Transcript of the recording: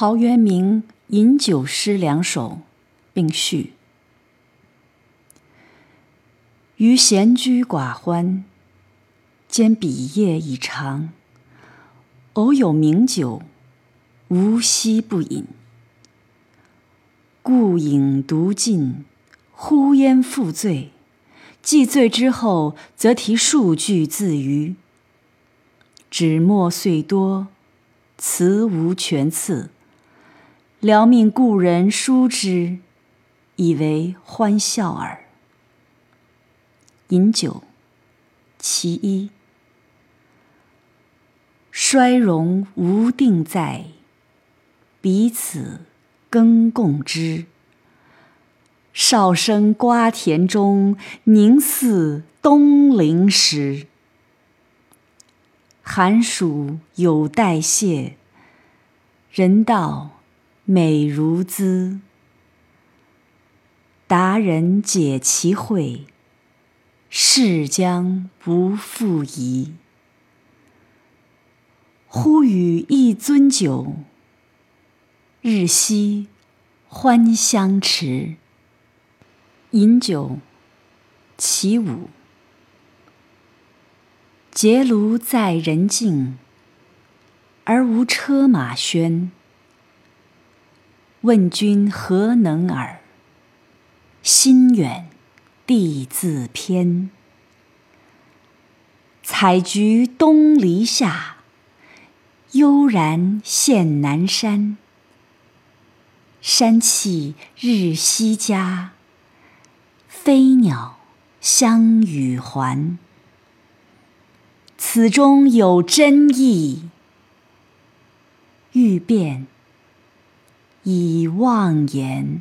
陶渊明饮酒诗两首，并序。余闲居寡欢，兼笔业已长。偶有名酒，无夕不饮。故饮独尽，呼焉复醉。既醉之后，则题数句自娱。纸墨虽多，词无全次。聊命故人书之，以为欢笑耳。饮酒，其一。衰荣无定在，彼此耕共之。少生瓜田中，宁似东陵时。寒暑有代谢，人道。美如兹，达人解其会，是将不复疑。忽与一樽酒，日夕欢相持。饮酒，其五。结庐在人境，而无车马喧。问君何能尔？心远地自偏。采菊东篱下，悠然见南山。山气日夕佳，飞鸟相与还。此中有真意，欲辨。以妄言。